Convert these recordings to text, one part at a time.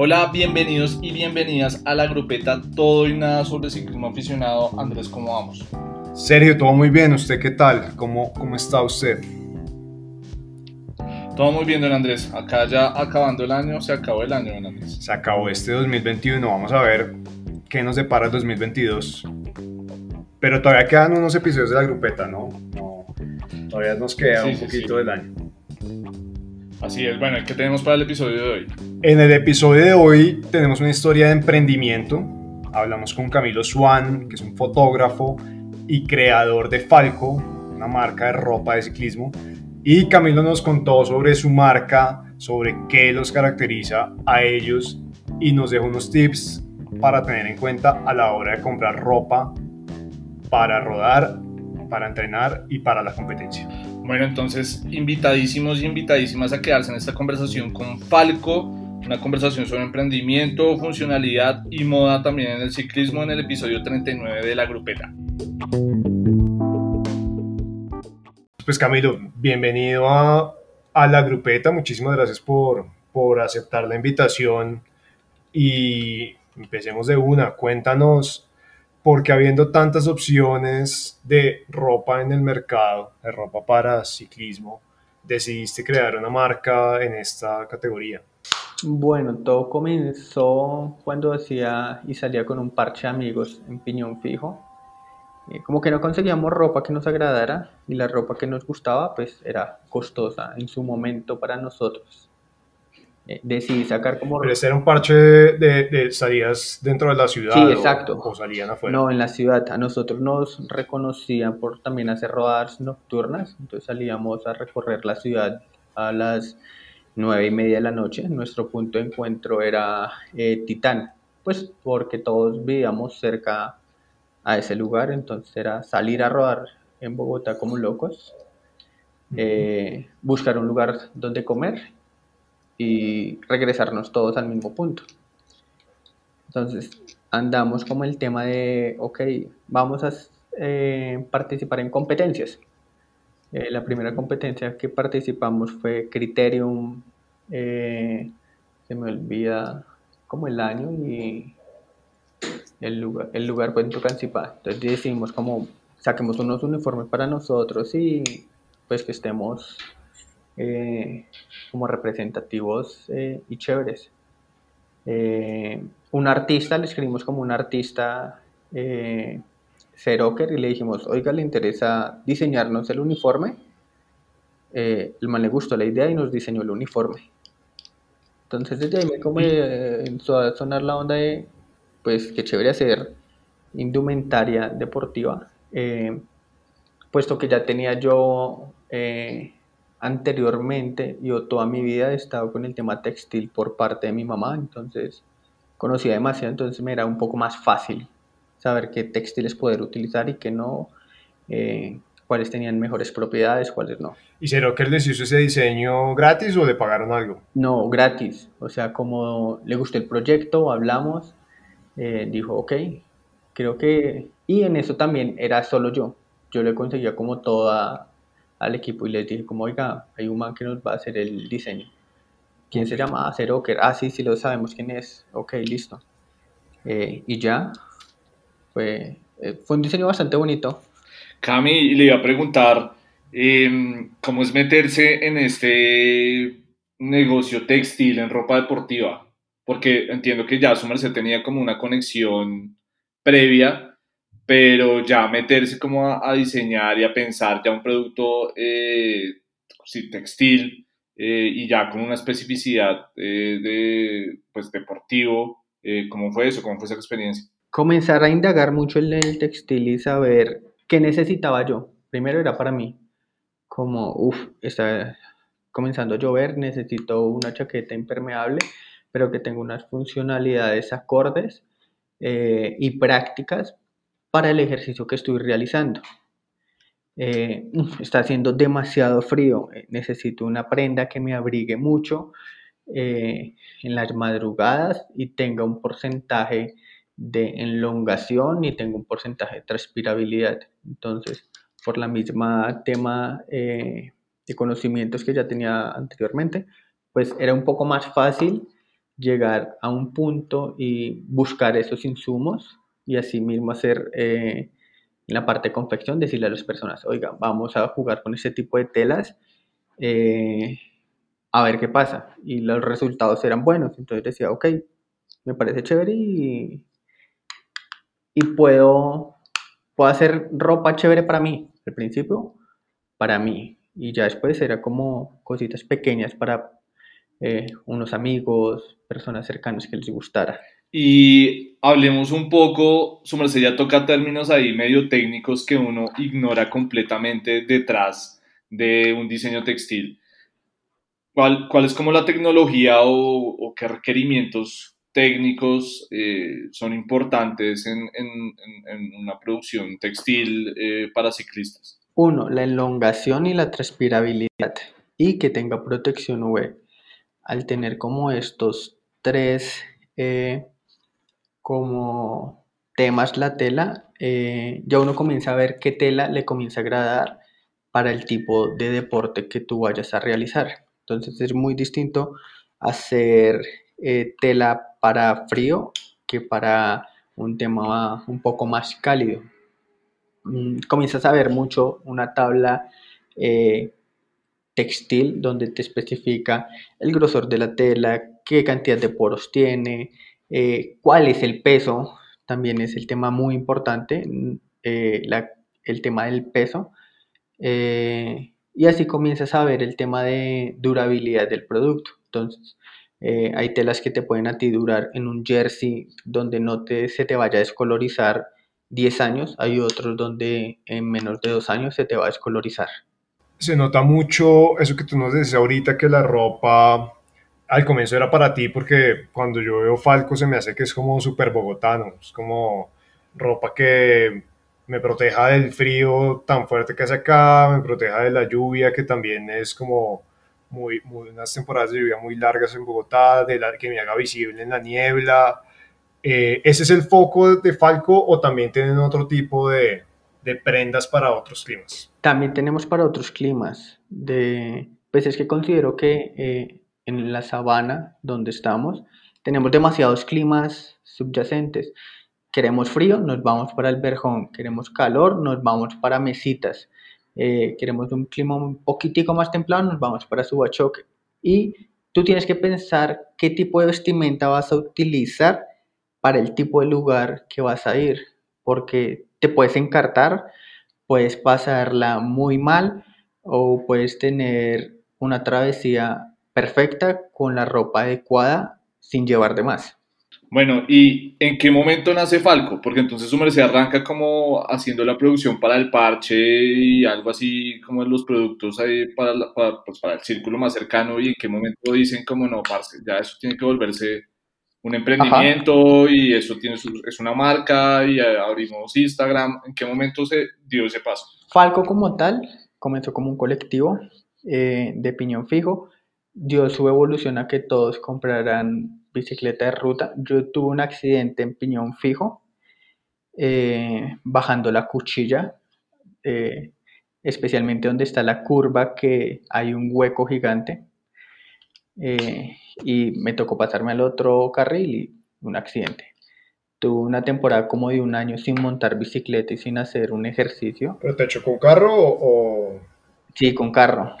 Hola, bienvenidos y bienvenidas a la grupeta Todo y Nada sobre Ciclismo Aficionado. Andrés, ¿cómo vamos? Sergio, todo muy bien. ¿Usted qué tal? ¿Cómo, cómo está usted? Todo muy bien, don Andrés. Acá ya acabando el año, se acabó el año, don Andrés. Se acabó este 2021. Vamos a ver qué nos depara el 2022. Pero todavía quedan unos episodios de la grupeta, ¿no? no todavía nos queda Sí, un sí, poquito sí. del año. Así es, bueno, ¿qué tenemos para el episodio de hoy? En el episodio de hoy tenemos una historia de emprendimiento. Hablamos con Camilo Swan, que es un fotógrafo y creador de Falco, una marca de ropa de ciclismo. Y Camilo nos contó sobre su marca, sobre qué los caracteriza a ellos y nos dejó unos tips para tener en cuenta a la hora de comprar ropa para rodar, para entrenar y para la competencia. Bueno, entonces, invitadísimos y invitadísimas a quedarse en esta conversación con Falco, una conversación sobre emprendimiento, funcionalidad y moda también en el ciclismo en el episodio 39 de la grupeta. Pues Camilo, bienvenido a, la grupeta. Muchísimas gracias por, por aceptar la invitación y empecemos de una. Cuéntanos, porque habiendo tantas opciones de ropa en el mercado, de ropa para ciclismo, decidiste crear una marca en esta categoría. Bueno, todo comenzó cuando hacía y salía con un parche de amigos en Piñón Fijo. Eh, como que no conseguíamos ropa que nos agradara y la ropa que nos gustaba pues era costosa en su momento para nosotros. Eh, decidí sacar como Pero era un parche de, de salidas dentro de la ciudad Sí, o- exacto. o, salían afuera. No, en la ciudad. A nosotros nos reconocían por también hacer rodadas nocturnas. Entonces salíamos a recorrer la ciudad a las nueve y media de la noche. Nuestro punto de encuentro era eh, Titán, pues porque todos vivíamos cerca a ese lugar. Entonces era salir a rodar en Bogotá como locos, eh, buscar un lugar donde comer y regresarnos todos al mismo punto. Entonces, andamos como el tema de, ok, vamos a eh, participar en competencias. Eh, la primera competencia que participamos fue Criterium, eh, se me olvida como el año y el lugar, el lugar fue en. Entonces decidimos como saquemos unos uniformes para nosotros y pues que estemos eh, como representativos eh, y chéveres. Eh, un artista, le escribimos como un artista eh, y le dijimos, oiga, ¿le interesa diseñarnos el uniforme? Eh, el man le gustó la idea y nos diseñó el uniforme. Entonces desde ahí me como eh, empezó a sonar la onda de, pues qué chévere hacer indumentaria deportiva, eh, puesto que ya tenía yo eh, anteriormente, yo toda mi vida he estado con el tema textil por parte de mi mamá, entonces conocía demasiado, entonces me era un poco más fácil saber qué textiles poder utilizar y qué no, eh, cuáles tenían mejores propiedades, cuáles no. ¿Y Zeroker les hizo ese diseño gratis o le pagaron algo? No, gratis, o sea, como le gustó el proyecto, hablamos, eh, dijo, ok, creo que... Y en eso también era solo yo, yo le conseguía como toda al equipo y les dije como, oiga, hay un man que nos va a hacer el diseño. ¿Quién se llama? Zeroker. Ah, sí, sí lo sabemos quién es. Ok, listo. Eh, y ya, fue, eh, fue un diseño bastante bonito. Cami, le iba a preguntar em, cómo es meterse en este negocio textil en ropa deportiva, porque entiendo que ya su merced tenía como una conexión previa, pero ya meterse como a, a diseñar y a pensar ya un producto eh, textil eh, y ya con una especificidad eh, de, pues, deportivo, eh, ¿cómo fue eso? ¿Cómo fue esa experiencia? comenzar a indagar mucho en el textil y saber qué necesitaba yo. Primero era para mí, como, uff, está comenzando a llover, necesito una chaqueta impermeable, pero que tenga unas funcionalidades acordes eh, y prácticas para el ejercicio que estoy realizando. Eh, está haciendo demasiado frío, eh, necesito una prenda que me abrigue mucho eh, en las madrugadas y tenga un porcentaje de elongación y tengo un porcentaje de transpirabilidad. Entonces, por la misma tema de conocimientos que ya tenía anteriormente, pues era un poco más fácil llegar a un punto y buscar esos insumos y así mismo hacer eh, en la parte de confección, decirle a las personas, oiga, vamos a jugar con este tipo de telas, eh, a ver qué pasa. Y los resultados eran buenos, entonces decía, ok, me parece chévere y, y puedo, puedo hacer ropa chévere para mí, al principio, para mí, y ya después era como cositas pequeñas para eh, unos amigos, personas cercanas que les gustara. Y hablemos un poco, su merced ya toca términos ahí medio técnicos que uno ignora completamente detrás de un diseño textil. ¿Cuál, cuál es como la tecnología o, qué requerimientos técnicos eh, son importantes en, en, en, una producción textil eh, para ciclistas? Uno, la elongación y la transpirabilidad y que tenga protección UV. Al tener como estos tres eh, como temas la tela, eh, ya uno comienza a ver qué tela le comienza a agradar para el tipo de deporte que tú vayas a realizar. Entonces es muy distinto hacer eh, tela para frío que para un tema un poco más cálido. Mm, comienzas a ver mucho una tabla eh, textil donde te especifica el grosor de la tela, qué cantidad de poros tiene, eh, ¿Cuál es el peso? También es el tema muy importante, eh, el tema del peso. Eh, y así comienzas a ver el tema de durabilidad del producto. Entonces, hay telas que te pueden a ti durar en un jersey donde no te, se te vaya a descolorizar 10 años. Hay otros donde en menos de 2 años se te va a descolorizar. Se nota mucho eso que tú nos decías ahorita, que la ropa al comienzo era para ti porque cuando yo veo Falco se me hace que es como súper bogotano, es como ropa que me proteja del frío tan fuerte que hace acá, me proteja de la lluvia que también es como muy, muy unas temporadas de lluvia muy largas en Bogotá, de la, que me haga visible en la niebla. Eh, ¿Ese es el foco de Falco o también tienen otro tipo de, de prendas para otros climas? También tenemos para otros climas. De, pues es que considero que eh, en la sabana donde estamos, tenemos demasiados climas subyacentes. Queremos frío, nos vamos para el Verjón. Queremos calor, nos vamos para Mesitas. Eh, queremos un clima un poquitico más templado, nos vamos para Subachoque. Y tú tienes que pensar qué tipo de vestimenta vas a utilizar para el tipo de lugar que vas a ir. Porque te puedes encartar, puedes pasarla muy mal o puedes tener una travesía perfecta con la ropa adecuada sin llevar de más. Bueno, ¿y en qué momento nace Falco? Porque entonces su merced arranca como haciendo la producción para el parche y algo así como los productos ahí para, pues para el círculo más cercano y en qué momento dicen como no, parce, ya eso tiene que volverse un emprendimiento y eso tiene es una marca y abrimos Instagram. ¿En qué momento se dio ese paso? Falco como tal comenzó como un colectivo eh, de piñón fijo dio su evolución a que todos compraran bicicleta de ruta. Yo tuve un accidente en piñón fijo, eh, bajando la cuchilla, eh, especialmente donde está la curva, que hay un hueco gigante. Eh, y me tocó pasarme al otro carril y un accidente. Tuve una temporada como de un año sin montar bicicleta y sin hacer un ejercicio. ¿Pero te chocó un carro o...? Sí, con carro.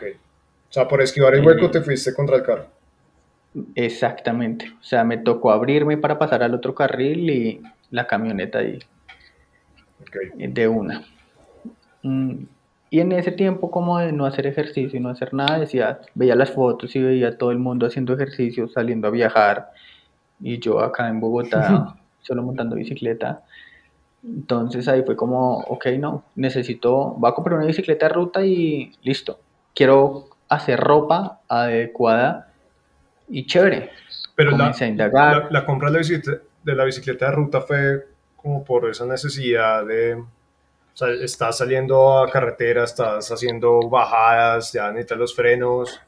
O sea, por esquivar el hueco te fuiste contra el carro. Exactamente. O sea, me tocó abrirme para pasar al otro carril y la camioneta ahí. De una. Mm, y en ese tiempo, como de no hacer ejercicio y no hacer nada, decía, veía las fotos y veía todo el mundo haciendo ejercicio, saliendo a viajar. Y yo acá en Bogotá, solo montando bicicleta. Entonces ahí fue como, ok, no, necesito, voy a comprar una bicicleta de ruta y listo. Quiero hacer ropa adecuada y chévere. Pero la, la, la, compra de la, bicicleta, de la bicicleta de ruta fue como por esa necesidad de, o sea, estás saliendo a carretera, estás haciendo bajadas, ya necesitas los frenos.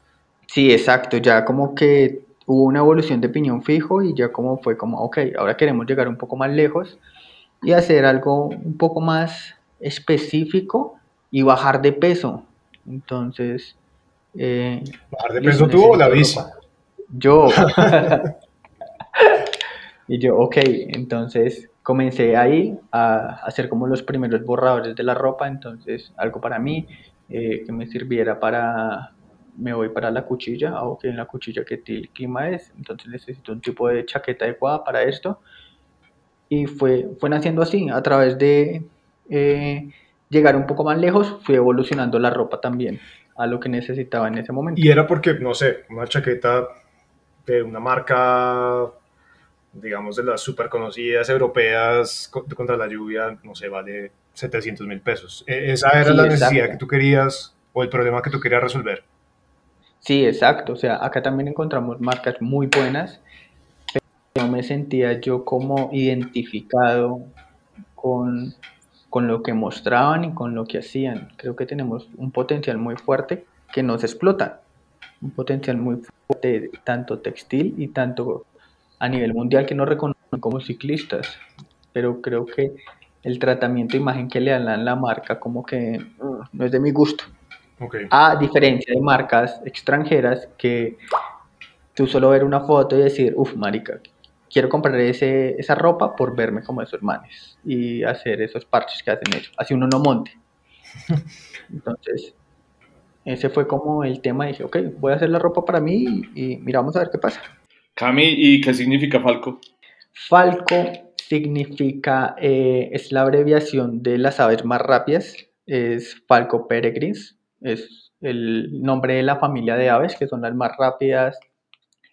Sí, exacto, ya como que hubo una evolución de piñón fijo y ya como fue como, ok, ahora queremos llegar un poco más lejos y hacer algo un poco más específico y bajar de peso. Entonces, eh, ¿Bajar de peso tú o la bici? Yo. Y yo, ok, entonces comencé ahí a hacer como los primeros borradores de la ropa, entonces algo para mí eh, que me sirviera para, me voy para la cuchilla, ah, ok, en la cuchilla que el clima es, entonces necesito un tipo de chaqueta adecuada para esto. Y fue, fue naciendo así, a través de eh, llegar un poco más lejos, fui evolucionando la ropa también a lo que necesitaba en ese momento. Y era porque, no sé, una chaqueta de una marca, digamos, de las súper conocidas europeas contra la lluvia, no sé, vale 700 mil pesos. E, ¿Esa era la necesidad que tú querías o el problema que tú querías resolver? Sí, exacto. O sea, acá también encontramos marcas muy buenas, pero no me sentía yo como identificado con con lo que mostraban y con lo que hacían. Creo que tenemos un potencial muy fuerte que nos explota, un potencial muy fuerte tanto textil y tanto a nivel mundial que nos reconocen como ciclistas, pero creo que el tratamiento de imagen que le dan la marca como que uh, no es de mi gusto. A diferencia de marcas extranjeras que tú solo ver una foto y decir, uff, marica, quiero comprar ese, esa ropa por verme como esos manes y hacer esos parches que hacen ellos, así uno no monte. Entonces, ese fue como el tema, dije, ok, voy a hacer la ropa para mí y, miramos a ver qué pasa. Cami, ¿y qué significa Falco? Falco significa, eh, es la abreviación de las aves más rápidas, es Falco peregrins, es el nombre de la familia de aves que son las más rápidas,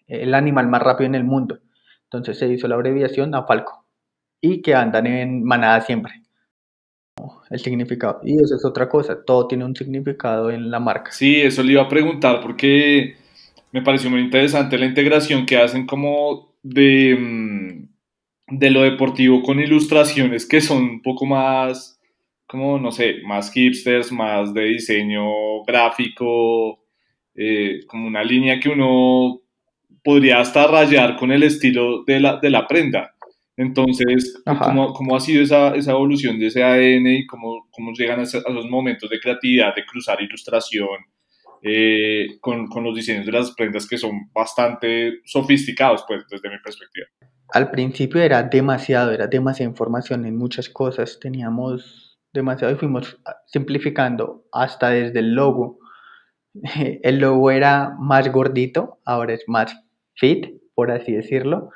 el animal más rápido en el mundo. Entonces se hizo la abreviación a Falco y que andan en manada siempre. El significado. Y eso es otra cosa, todo tiene un significado en la marca. Sí, eso le iba a preguntar porque me pareció muy interesante la integración que hacen como de, mm, de lo deportivo con ilustraciones que son un poco más, como no sé, más hipsters, más de diseño gráfico, eh, como una línea que uno podría hasta rayar con el estilo de la, de la prenda. Entonces, ¿cómo, ¿cómo, ha sido esa, esa, evolución de ese ADN y cómo, cómo llegan a, esos momentos de creatividad, de cruzar ilustración eh, con, con, los diseños de las prendas que son bastante sofisticados, pues, desde mi perspectiva? Al principio era demasiado, era demasiada información en muchas cosas, teníamos demasiado y fuimos simplificando hasta desde el logo. El logo era más gordito, ahora es más fit, por así decirlo.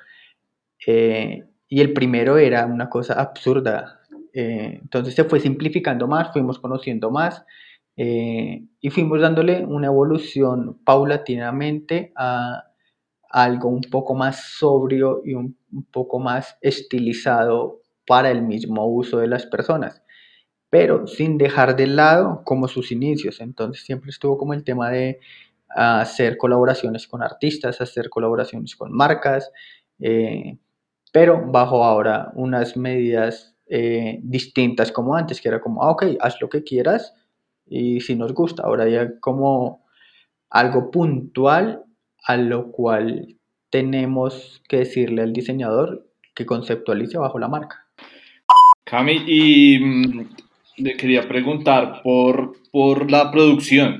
Eh, y el primero era una cosa absurda. Eh, entonces se fue simplificando más, fuimos conociendo más eh, y fuimos dándole una evolución paulatinamente a, algo un poco más sobrio y un, poco más estilizado para el mismo uso de las personas, pero sin dejar de lado como sus inicios. Entonces siempre estuvo como el tema de hacer colaboraciones con artistas, hacer colaboraciones con marcas, eh, pero bajo ahora unas medidas eh, distintas como antes, que era como, ah, ok, haz lo que quieras y si nos gusta, ahora ya como algo puntual a lo cual tenemos que decirle al diseñador que conceptualice bajo la marca. Cami, y mm, le quería preguntar por, por la producción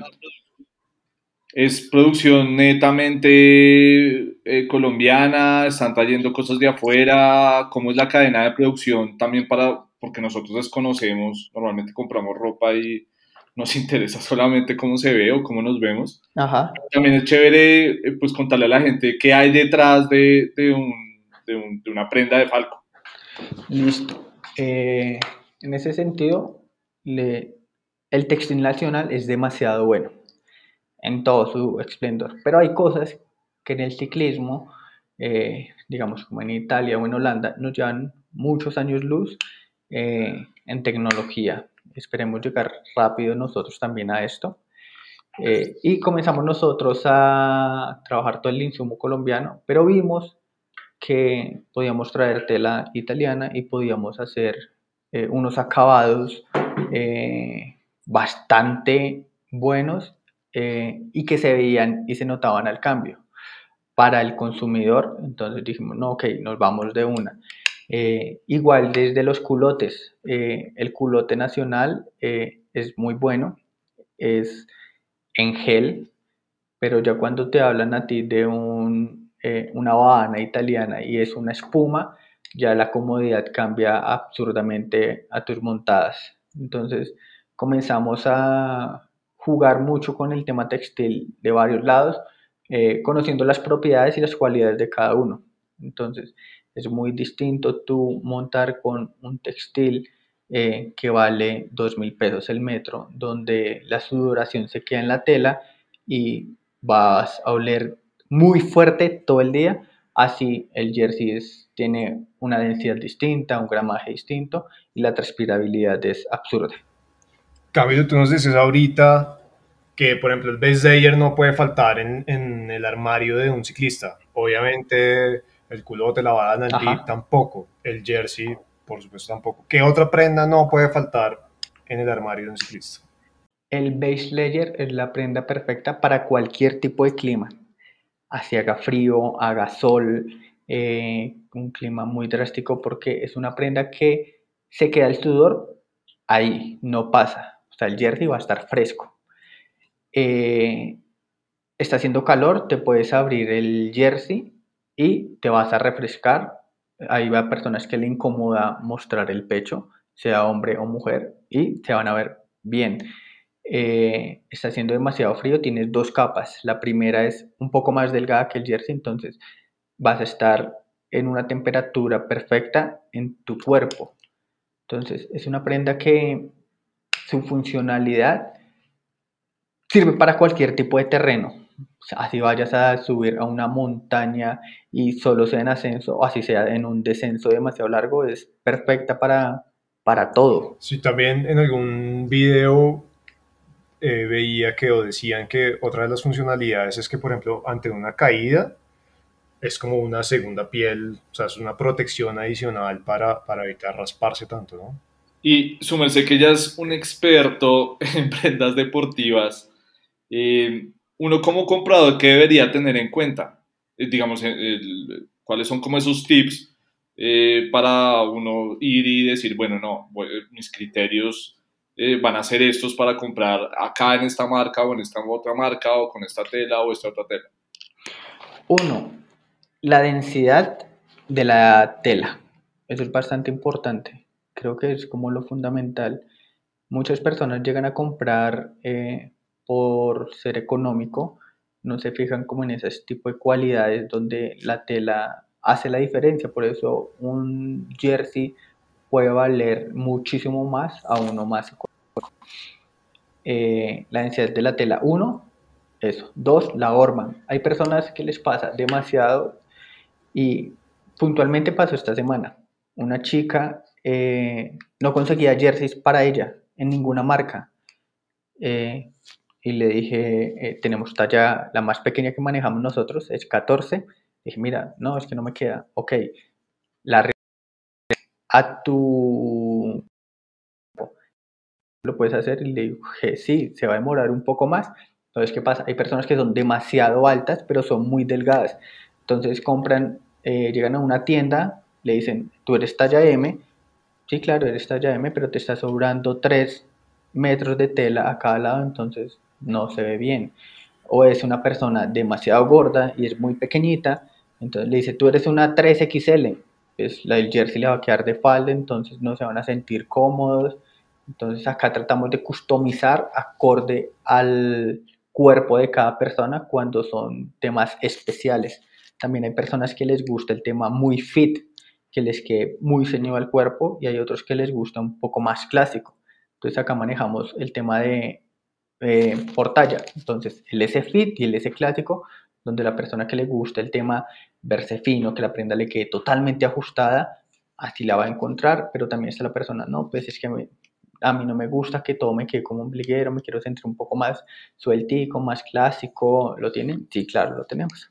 es producción netamente eh, colombiana, están trayendo cosas de afuera, cómo es la cadena de producción también para, porque nosotros desconocemos, normalmente compramos ropa y nos interesa solamente cómo se ve o cómo nos vemos. Ajá. También es chévere eh, pues contarle a la gente qué hay detrás de, de, un, de, un, de una prenda de Falco. Listo. Eh, en ese sentido, le, el textil nacional es demasiado bueno en todo su esplendor. Pero hay cosas que en el ciclismo, eh, digamos como en Italia o en Holanda, nos llevan muchos años luz eh, en tecnología. Esperemos llegar rápido nosotros también a esto. Eh, y comenzamos nosotros a trabajar todo el insumo colombiano, pero vimos que podíamos traer tela italiana y podíamos hacer unos acabados bastante buenos eh, y que se veían y se notaban al cambio. Para el consumidor, entonces dijimos, no, ok, nos vamos de una. Eh, igual desde los culotes, eh, el culote nacional es muy bueno, es en gel, pero ya cuando te hablan a ti de un eh, una Habana italiana y es una espuma, ya la comodidad cambia absurdamente a tus montadas. Entonces comenzamos a jugar mucho con el tema textil de varios lados, eh, conociendo las propiedades y las cualidades de cada uno. Entonces es muy distinto tú montar con un textil eh, que vale dos mil pesos el metro, donde la sudoración se queda en la tela y vas a oler muy fuerte todo el día. Así el jersey tiene una densidad distinta, un gramaje distinto y la transpirabilidad es absurda. Camilo, tú nos dices ahorita que, por ejemplo, el base layer no puede faltar en, en, el armario de un ciclista. Obviamente, el culote, la badana, el tampoco. El jersey, por supuesto, tampoco. ¿Qué otra prenda no puede faltar en el armario de un ciclista? El base layer es la prenda perfecta para cualquier tipo de clima. Así haga frío, haga sol, eh, un clima muy drástico porque es una prenda que se queda el sudor ahí, no pasa. O sea, el jersey va a estar fresco. Eh, está haciendo calor, te puedes abrir el jersey y te vas a refrescar. Ahí va personas que le incomoda mostrar el pecho, sea hombre o mujer, y se van a ver bien. Eh, está haciendo demasiado frío, tienes dos capas. La primera es un poco más delgada que el jersey, entonces vas a estar en una temperatura perfecta en tu cuerpo. Entonces es una prenda que su funcionalidad sirve para cualquier tipo de terreno. Así vayas a subir a una montaña y solo sea en ascenso, o así sea en un descenso demasiado largo, es perfecta para, para todo. Sí, también en algún video eh, veía que o decían que otra de las funcionalidades es que, por ejemplo, ante una caída es como una segunda piel, o sea, es una protección adicional para, para evitar rasparse tanto, ¿no? Y súmense que ya es un experto en prendas deportivas. Eh, uno como comprador, ¿qué debería tener en cuenta? Eh, digamos, ¿cuáles son como esos tips para uno ir y decir, bueno, no, mis criterios eh, van a ser estos para comprar acá en esta marca o en esta otra marca o con esta tela o esta otra tela? Uno, la densidad de la tela. Eso es bastante importante. Creo que es como lo fundamental. Muchas personas llegan a comprar eh, por ser económico, no se fijan como en ese tipo de cualidades donde la tela hace la diferencia. Por eso un jersey puede valer muchísimo más a uno más eh, la densidad de la tela, uno, eso. Dos, la horma. Hay personas que les pasa demasiado y puntualmente pasó esta semana. Una chica eh, no conseguía jerseys para ella en ninguna marca. Eh, y le dije, tenemos talla, la más pequeña que manejamos nosotros es 14. Dije, mira, no, es que no me queda. Ok, la a tu lo puedes hacer y le dije, sí, se va a demorar un poco más. Entonces, ¿qué pasa? Hay personas que son demasiado altas, pero son muy delgadas. Entonces compran, eh, llegan a una tienda, le dicen, tú eres talla M. Sí, claro, eres talla M, pero te está sobrando 3 metros de tela a cada lado, entonces no se ve bien. O es una persona demasiado gorda y es muy pequeñita, entonces le dice, tú eres una 3XL pues la del jersey le va a quedar de falda, entonces no se van a sentir cómodos. Entonces acá tratamos de customizar acorde al cuerpo de cada persona cuando son temas especiales. También hay personas que les gusta el tema muy fit, que les quede muy ceñido al cuerpo y hay otros que les gusta un poco más clásico. Entonces acá manejamos el tema de eh, por talla. Entonces el S fit y el S clásico donde la persona que le gusta el tema verse fino, que la prenda le quede totalmente ajustada, así la va a encontrar, pero también está la persona, no, pues es que a mí no me gusta que todo me quede como un bliguero, me quiero sentir un poco más sueltico, más clásico, ¿lo tienen? Sí, claro, lo tenemos.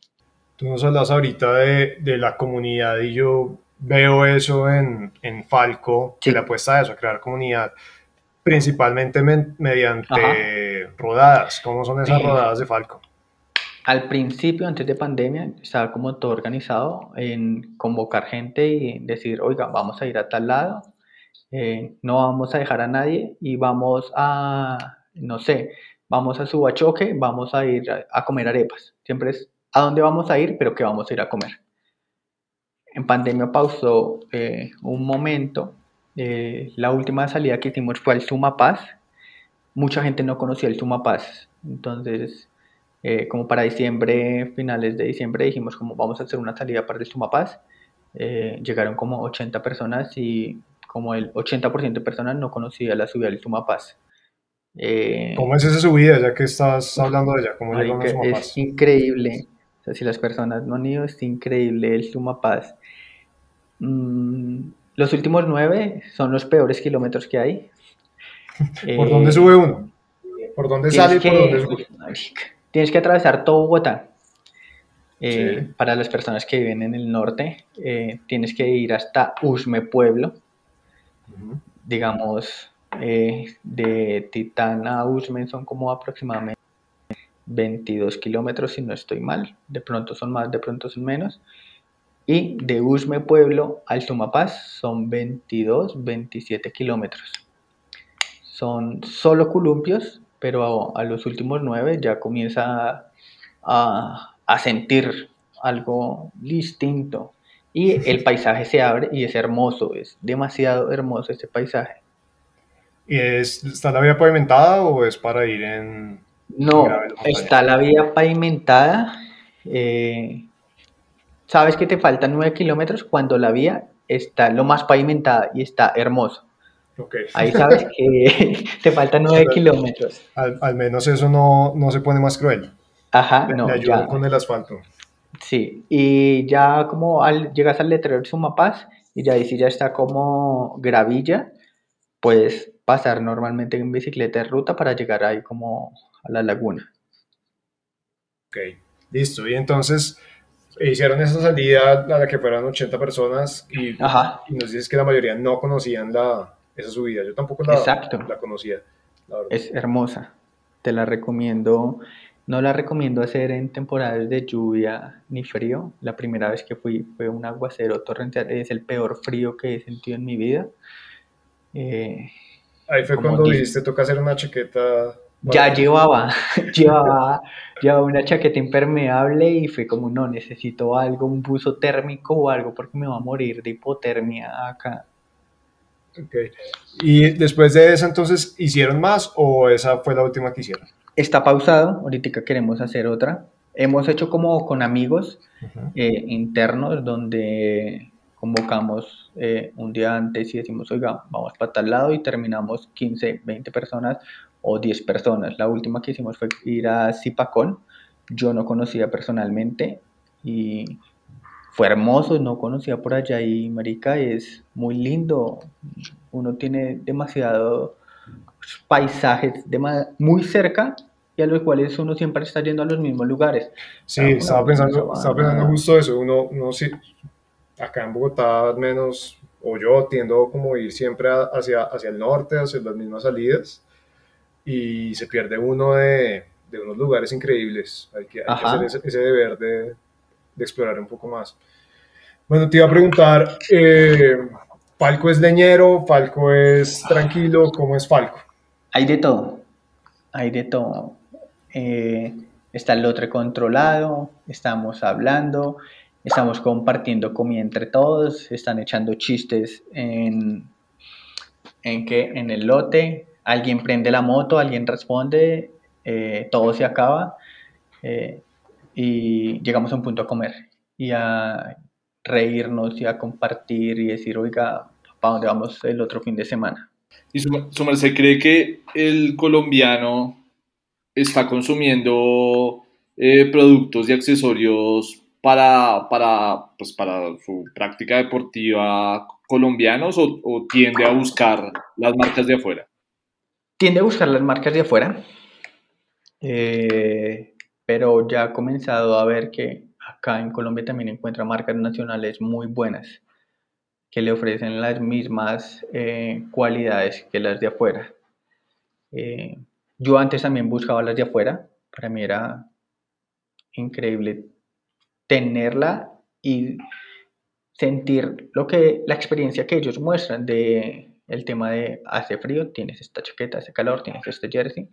Tú nos hablas ahorita de, de la comunidad y yo veo eso en, en Falco, que la apuesta a eso, a crear comunidad, principalmente mediante rodadas. ¿Cómo son esas rodadas de Falco? Al principio, antes de pandemia, estaba como todo organizado en convocar gente y decir, oiga, vamos a ir a tal lado, eh, no vamos a dejar a nadie y vamos a, no sé, vamos a Subachoque, vamos a ir a, comer arepas. Siempre es a dónde vamos a ir, pero qué vamos a ir a comer. En pandemia pausó eh, un momento. Eh, la última salida que hicimos fue al Sumapaz. Mucha gente no conocía el Sumapaz. Entonces, eh, como para diciembre, finales de diciembre, dijimos como vamos a hacer una salida para el Sumapaz. llegaron como 80 personas y como el 80% de personas no conocía la subida del Sumapaz. ¿Cómo es esa subida, ya que estás hablando de ella? ¿Cómo Es increíble. O sea, si las personas no han ido, es increíble el Sumapaz. Mm, los últimos nueve son los peores kilómetros que hay. ¿Por dónde eh, sube uno? ¿Por dónde sale y por dónde sube? Tienes que atravesar todo Bogotá. Eh, para las personas que viven en el norte, eh, tienes que ir hasta Usme Pueblo. Digamos, de Titán a Usme son como aproximadamente 22 kilómetros, si no estoy mal. De pronto son más, de pronto son menos. Y de Usme Pueblo al Sumapaz son 22, 27 kilómetros. Son solo columpios, pero a, los últimos 9 ya comienza a, a sentir algo distinto. Y el paisaje se abre y es hermoso, es demasiado hermoso ese paisaje. ¿Y es, está la vía pavimentada o es para ir en, no, está la vía pavimentada. Eh, sabes que te faltan 9 kilómetros cuando la vía está lo más pavimentada y está hermoso. Ahí sabes que te faltan 9 kilómetros. Al, menos eso no, se pone más cruel. Ajá, no. Me ayuda con el asfalto. Sí, y ya como al, llegas al letrero de Sumapaz y ya ahí sí ya está como gravilla, puedes pasar normalmente en bicicleta de ruta para llegar ahí como a la laguna. Ok, listo. Y entonces hicieron esa salida a la que fueron 80 personas y, y nos dices que la mayoría no conocían la, esa subida. Yo tampoco la, la conocía. es hermosa. Te la recomiendo. No la recomiendo hacer en temporadas de lluvia ni frío. La primera vez que fui fue un aguacero torrencial. Es el peor frío que he sentido en mi vida. Eh, Ahí fue cuando dijiste, toca hacer una chaqueta ya llevaba, llevaba, llevaba una chaqueta impermeable y fue como, no, necesito algo, un buzo térmico o algo porque me va a morir de hipotermia acá. Ok. ¿Y después de esa entonces hicieron más o esa fue la última que hicieron? Está pausado, ahorita queremos hacer otra. Hemos hecho como con amigos eh, internos donde convocamos eh, un día antes y decimos, oiga, vamos para tal lado y terminamos 15, 20 personas o 10 personas. La última que hicimos fue ir a Zipacón. Yo no conocía personalmente y fue hermoso, no conocía por allá y Marica es muy lindo. Uno tiene demasiado paisajes muy cerca y a los cuales uno siempre está yendo a los mismos lugares. Sí, estaba, pensando, estaba pensando justo eso. Uno, uno sí, acá en Bogotá al menos, o yo tiendo como ir siempre hacia, hacia el norte, hacia las mismas salidas y se pierde uno de, de unos lugares increíbles. Hay que, hacer ese, deber de, de, explorar un poco más. Bueno, te iba a preguntar, eh, ¿Falco es leñero? ¿Falco es tranquilo? ¿Cómo es Falco? Hay de todo, hay de todo. Eh, está el otro controlado, estamos hablando, estamos compartiendo comida entre todos, están echando chistes en, en, que, en el lote, alguien prende la moto, alguien responde, eh, todo se acaba eh, y llegamos a un punto a comer y a reírnos y a compartir y decir, oiga, ¿para dónde vamos el otro fin de semana? ¿Y su, merced cree que el colombiano está consumiendo eh, productos y accesorios para, para, pues para su práctica deportiva colombianos o tiende a buscar las marcas de afuera? Tiende a buscar las marcas de afuera, eh, pero ya ha comenzado a ver que acá en Colombia también encuentra marcas nacionales muy buenas que le ofrecen las mismas eh, cualidades que las de afuera. Eh, yo antes también buscaba las de afuera, para mí era increíble tenerla y sentir lo que la experiencia que ellos muestran de el tema de hace frío, tienes esta chaqueta, hace calor, tienes este jersey.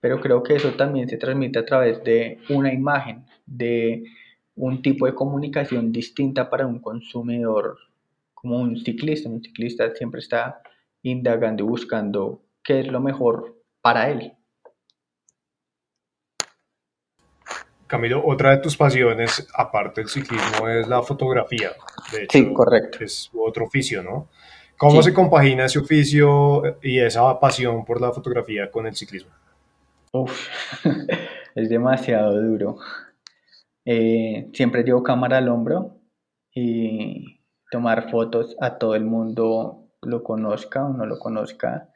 pero creo que eso también se transmite a través de una imagen, de un tipo de comunicación distinta para un consumidor como un ciclista. Un ciclista siempre está indagando y buscando qué es lo mejor para él. Camilo, otra de tus pasiones, aparte del ciclismo, es la fotografía. De hecho, sí, correcto. Es otro oficio, ¿no? ¿Cómo se compagina ese oficio y esa pasión por la fotografía con el ciclismo? Uf, es demasiado duro. Eh, siempre llevo cámara al hombro y tomar fotos a todo el mundo, lo conozca o no lo conozca,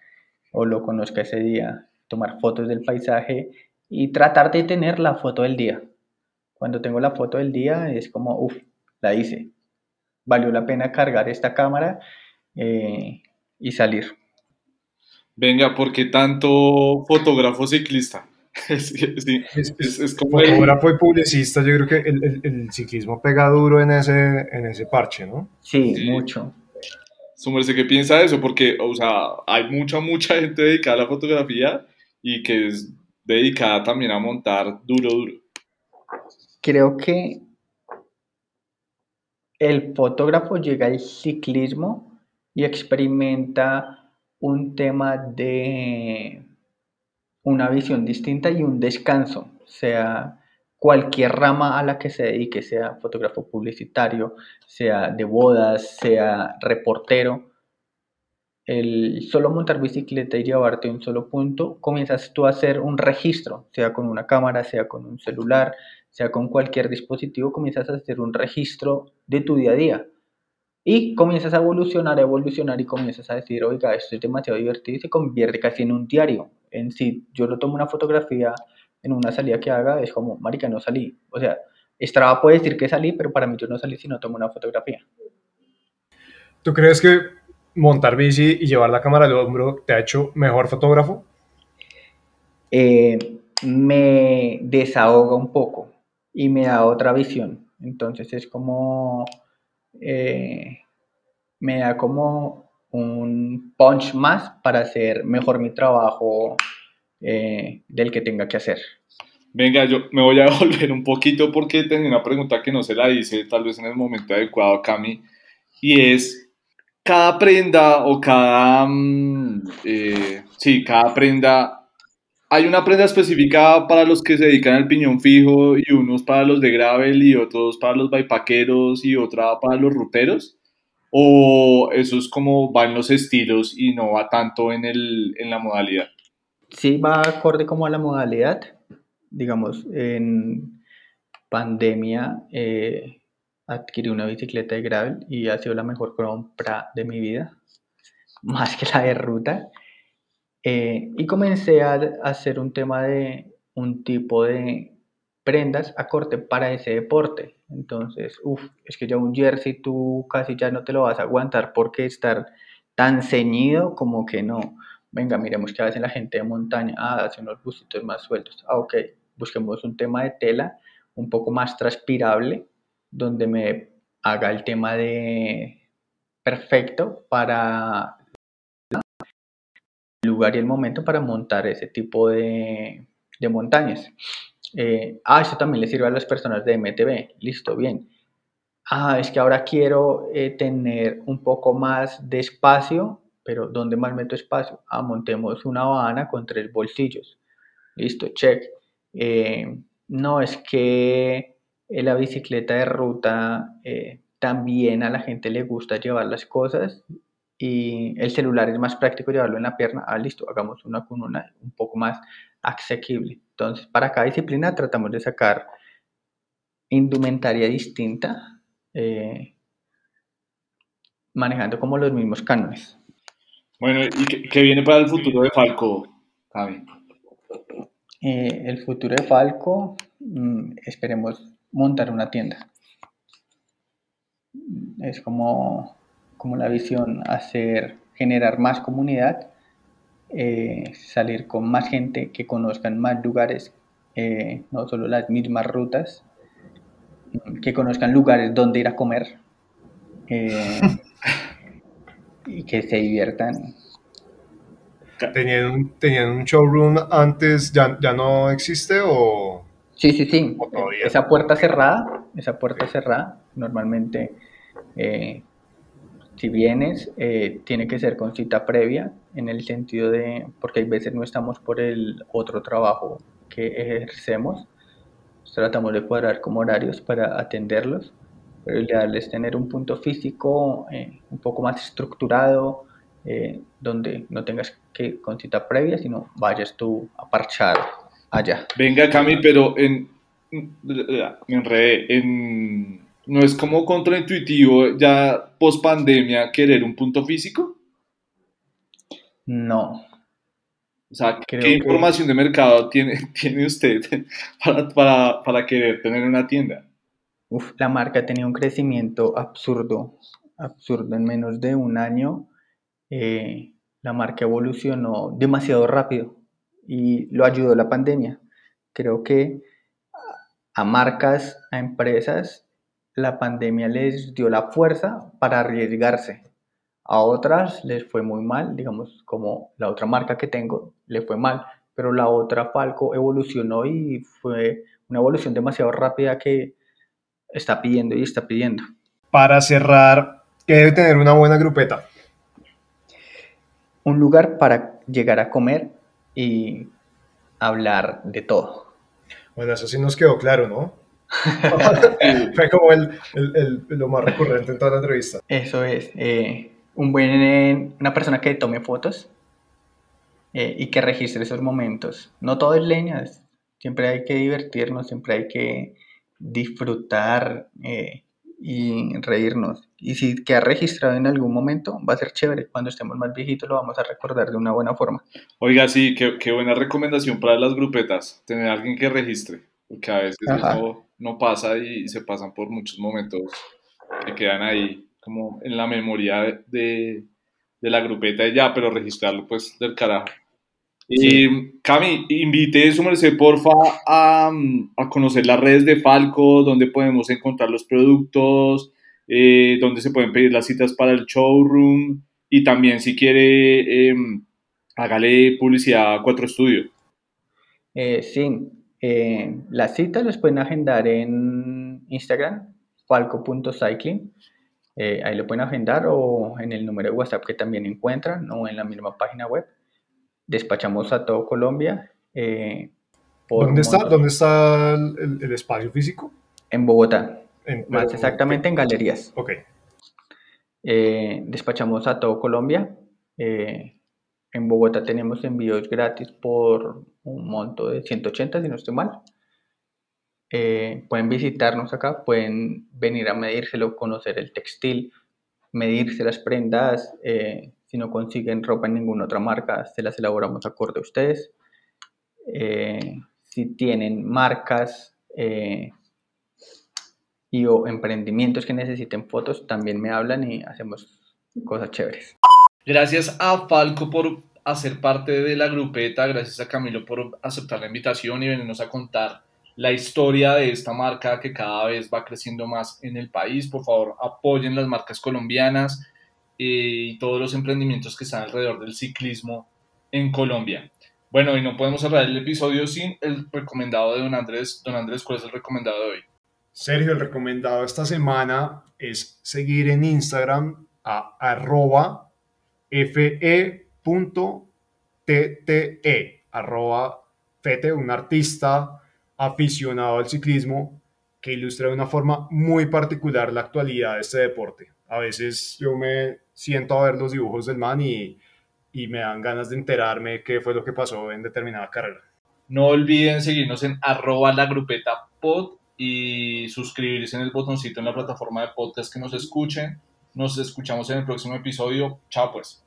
o lo conozca ese día. Tomar fotos del paisaje y tratar de tener la foto del día. Cuando tengo la foto del día es como, uff, la hice. Valió la pena cargar esta cámara eh, y salir. Venga, ¿por qué tanto fotógrafo ciclista? sí, es, como fotógrafo y publicista, yo creo que el, ciclismo pega duro en ese, en ese parche, ¿no? Sí, mucho. Sumerse, ¿qué piensa de eso? Porque, o sea, hay mucha, mucha gente dedicada a la fotografía y que es dedicada también a montar duro, duro. Creo que el fotógrafo llega al ciclismo y experimenta un tema de una visión distinta y un descanso, sea cualquier rama a la que se dedique, sea fotógrafo publicitario, sea de bodas, sea reportero, el solo montar bicicleta y llevarte a un solo punto, comienzas tú a hacer un registro, sea con una cámara, sea con un celular, sea con cualquier dispositivo, comienzas a hacer un registro de tu día a día. Y comienzas a evolucionar, a evolucionar y comienzas a decir, oiga, esto es demasiado divertido y se convierte casi en un diario. En si yo lo tomo una fotografía en una salida que haga, es como, marica, no salí. O sea, Strava puede decir que salí, pero para mí yo no salí si no tomo una fotografía. ¿Tú crees que montar bici y llevar la cámara al hombro te ha hecho mejor fotógrafo? Eh, me desahoga un poco y me da otra visión. Entonces es como, eh, me da como un punch más para hacer mejor mi trabajo eh, del que tenga que hacer. Venga, yo me voy a devolver un poquito porque tenía una pregunta que no se la hice tal vez en el momento adecuado Cami y es cada prenda o cada, mm, eh, sí, cada prenda, hay una prenda específica para los que se dedican al piñón fijo y unos para los de gravel y otros para los bypackeros y otra para los ruteros? ¿O eso es como van los estilos y no va tanto en, el, en la modalidad? Sí, va acorde como a la modalidad. Digamos, en pandemia eh, adquirí una bicicleta de gravel y ha sido la mejor compra de mi vida, más que la de ruta. Eh, y comencé a hacer un tema de un tipo de prendas a corte para ese deporte. Entonces, uff, es que ya un jersey tú casi ya no te lo vas a aguantar porque estar tan ceñido como que no. Venga, miremos qué hace la gente de montaña. Ah, hace unos bustitos más sueltos. Ah, ok, busquemos un tema de tela un poco más transpirable donde me haga el tema de perfecto para lugar y el momento para montar ese tipo de, montañas. Eh, ah, eso también le sirve a las personas de MTV. Listo, bien. Ah, es que ahora quiero eh, tener un poco más de espacio, pero ¿dónde más meto espacio? Ah, montemos una habana con tres bolsillos. Listo, check. Eh, no, es que la bicicleta de ruta también a la gente le gusta llevar las cosas y el celular es más práctico llevarlo en la pierna. Ah, listo, hagamos una con una un poco más asequible. Entonces, para cada disciplina tratamos de sacar indumentaria distinta, eh, manejando como los mismos cánones. Bueno, ¿y qué, viene para el futuro de Falco, Javi? Eh, el futuro de Falco, mm, esperemos montar una tienda. Es como, como la visión, hacer, generar más comunidad, eh, salir con más gente, que conozcan más lugares, eh, no solo las mismas rutas, que conozcan lugares donde ir a comer eh, y que se diviertan. ¿Tenían un, ¿Tenían un showroom antes? ¿Ya, ya no existe o...? Sí, sí, sí. Esa puerta cerrada, esa puerta cerrada, normalmente, eh, si vienes, eh, tiene que ser con cita previa, en el sentido de, porque hay veces no estamos por el otro trabajo que ejercemos, tratamos de cuadrar como horarios para atenderlos, pero ideal es tener un punto físico eh, un poco más estructurado, donde no tengas que con cita previa, sino vayas tú a parchar allá. Venga, Cami, pero en, en, ¿no es como contraintuitivo ya post pandemia querer un punto físico? No. O sea, ¿qué información de mercado tiene, tiene usted para, para, querer tener una tienda? Uf, la marca tenía un crecimiento absurdo, absurdo. En menos de un año, eh, la marca evolucionó demasiado rápido y lo ayudó la pandemia. Creo que a marcas, a empresas, la pandemia les dio la fuerza para arriesgarse. A otras les fue muy mal, digamos, como la otra marca que tengo, le fue mal, pero la otra Falco evolucionó y fue una evolución demasiado rápida que está pidiendo y está pidiendo. Para cerrar, ¿qué debe tener una buena grupeta? Un lugar para llegar a comer y hablar de todo. Bueno, eso sí nos quedó claro, ¿no? Fue como el, el, lo más recurrente en toda la entrevista. Eso es. Eh, un buen, una persona que tome fotos eh, y que registre esos momentos. No todo es leña, siempre hay que divertirnos, siempre hay que disfrutar eh, y reírnos. Y si queda registrado en algún momento, va a ser chévere. Cuando estemos más viejitos lo vamos a recordar de una buena forma. Oiga, sí, qué, qué buena recomendación para las grupetas, tener a alguien que registre, porque a veces eso no pasa y se pasan por muchos momentos que quedan ahí como en la memoria de, de la grupeta y ya, pero registrarlo pues del carajo. Y Cami, invite su merced, porfa, a, a, conocer las redes de Falco, donde podemos encontrar los productos, eh, donde se pueden pedir las citas para el showroom y también si quiere, eh, hágale publicidad a Cuatro Estudio. Eh, sí, eh, las citas las pueden agendar en Instagram, falco.cycling. ahí lo pueden agendar o en el número de WhatsApp que también encuentran o en la misma página web despachamos a todo Colombia. Eh, ¿Dónde, está, ¿Dónde está el, espacio físico? En Bogotá, más exactamente en galerías. Ok. Eh, despachamos a todo Colombia. Eh, en Bogotá tenemos envíos gratis por un monto de 180, si no estoy mal. pueden visitarnos acá, pueden venir a medírselo, conocer el textil, medirse las prendas, si no consiguen ropa en ninguna otra marca, se las elaboramos acorde a ustedes. Eh, si tienen marcas eh, y o emprendimientos que necesiten fotos, también me hablan y hacemos cosas chéveres. Gracias a Falco por hacer parte de la grupeta, gracias a Camilo por aceptar la invitación y venirnos a contar la historia de esta marca que cada vez va creciendo más en el país. Por favor, apoyen las marcas colombianas y todos los emprendimientos que están alrededor del ciclismo en Colombia. Bueno, y no podemos cerrar el episodio sin el recomendado de Don Andrés. Don Andrés, ¿cuál es el recomendado de hoy? Sergio, el recomendado esta semana es seguir en Instagram a arroba fe.tte, arroba fete, un artista aficionado al ciclismo que ilustra de una forma muy particular la actualidad de este deporte. A veces yo me siento a ver los dibujos del man y, y me dan ganas de enterarme qué fue lo que pasó en determinada carrera. No olviden seguirnos en arroba la grupeta pod y suscribirse en el botoncito en la plataforma de podcast que nos escuchen. Nos escuchamos en el próximo episodio. Chao pues.